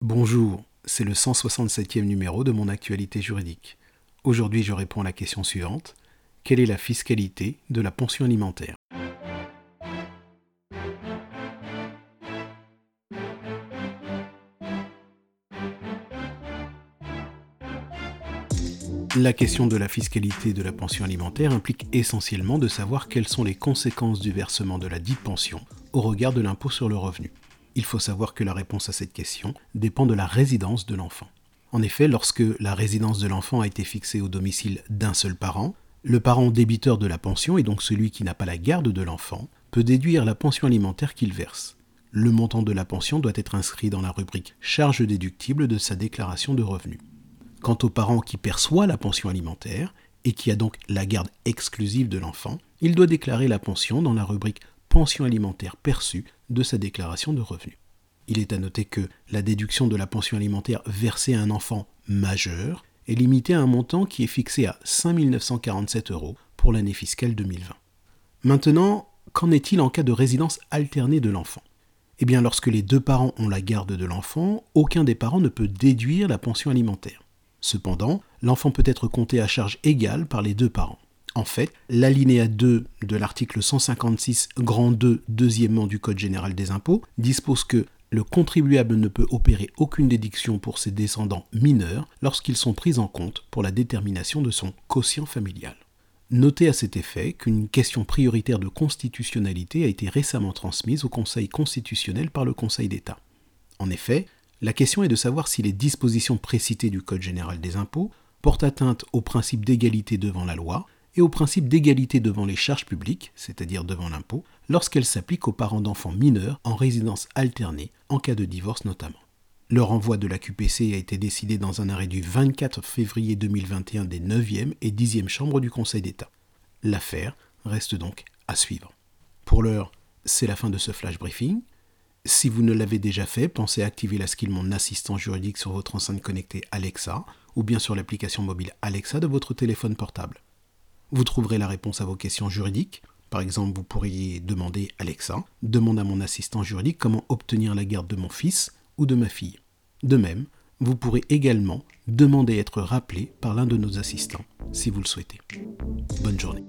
Bonjour, c'est le 167e numéro de mon actualité juridique. Aujourd'hui, je réponds à la question suivante. Quelle est la fiscalité de la pension alimentaire? La question de la fiscalité de la pension alimentaire implique essentiellement de savoir quelles sont les conséquences du versement de la dite pension au regard de l'impôt sur le revenu il faut savoir que la réponse à cette question dépend de la résidence de l'enfant. En effet, lorsque la résidence de l'enfant a été fixée au domicile d'un seul parent, le parent débiteur de la pension, et donc celui qui n'a pas la garde de l'enfant, peut déduire la pension alimentaire qu'il verse. Le montant de la pension doit être inscrit dans la rubrique charge déductible de sa déclaration de revenus. Quant au parent qui perçoit la pension alimentaire et qui a donc la garde exclusive de l'enfant, il doit déclarer la pension dans la rubrique pension alimentaire perçue de sa déclaration de revenus. Il est à noter que la déduction de la pension alimentaire versée à un enfant majeur est limitée à un montant qui est fixé à 5 947 euros pour l'année fiscale 2020. Maintenant, qu'en est-il en cas de résidence alternée de l'enfant? Eh bien, lorsque les deux parents ont la garde de l'enfant, aucun des parents ne peut déduire la pension alimentaire. Cependant, l'enfant peut être compté à charge égale par les deux parents. En fait, l'alinéa 2 de l'article 156 grand 2 deuxièmement du Code général des impôts dispose que le contribuable ne peut opérer aucune déduction pour ses descendants mineurs lorsqu'ils sont pris en compte pour la détermination de son quotient familial. Notez à cet effet qu'une question prioritaire de constitutionnalité a été récemment transmise au Conseil constitutionnel par le Conseil d'État. En effet, la question est de savoir si les dispositions précitées du Code général des impôts portent atteinte au principe d'égalité devant la loi et au principe d'égalité devant les charges publiques, c'est-à-dire devant l'impôt, lorsqu'elle s'applique aux parents d'enfants mineurs en résidence alternée, en cas de divorce notamment. Le renvoi de la QPC a été décidé dans un arrêt du 24 février 2021 des 9e et 10e chambres du Conseil d'État. L'affaire reste donc à suivre. Pour l'heure, c'est la fin de ce flash briefing. Si vous ne l'avez déjà fait, pensez à activer la skill Mon assistant juridique sur votre enceinte connectée Alexa ou bien sur l'application mobile Alexa de votre téléphone portable. Vous trouverez la réponse à vos questions juridiques. Par exemple, vous pourriez demander Alexa, demande à mon assistant juridique comment obtenir la garde de mon fils ou de ma fille. De même, vous pourrez également demander à être rappelé par l'un de nos assistants si vous le souhaitez. Bonne journée.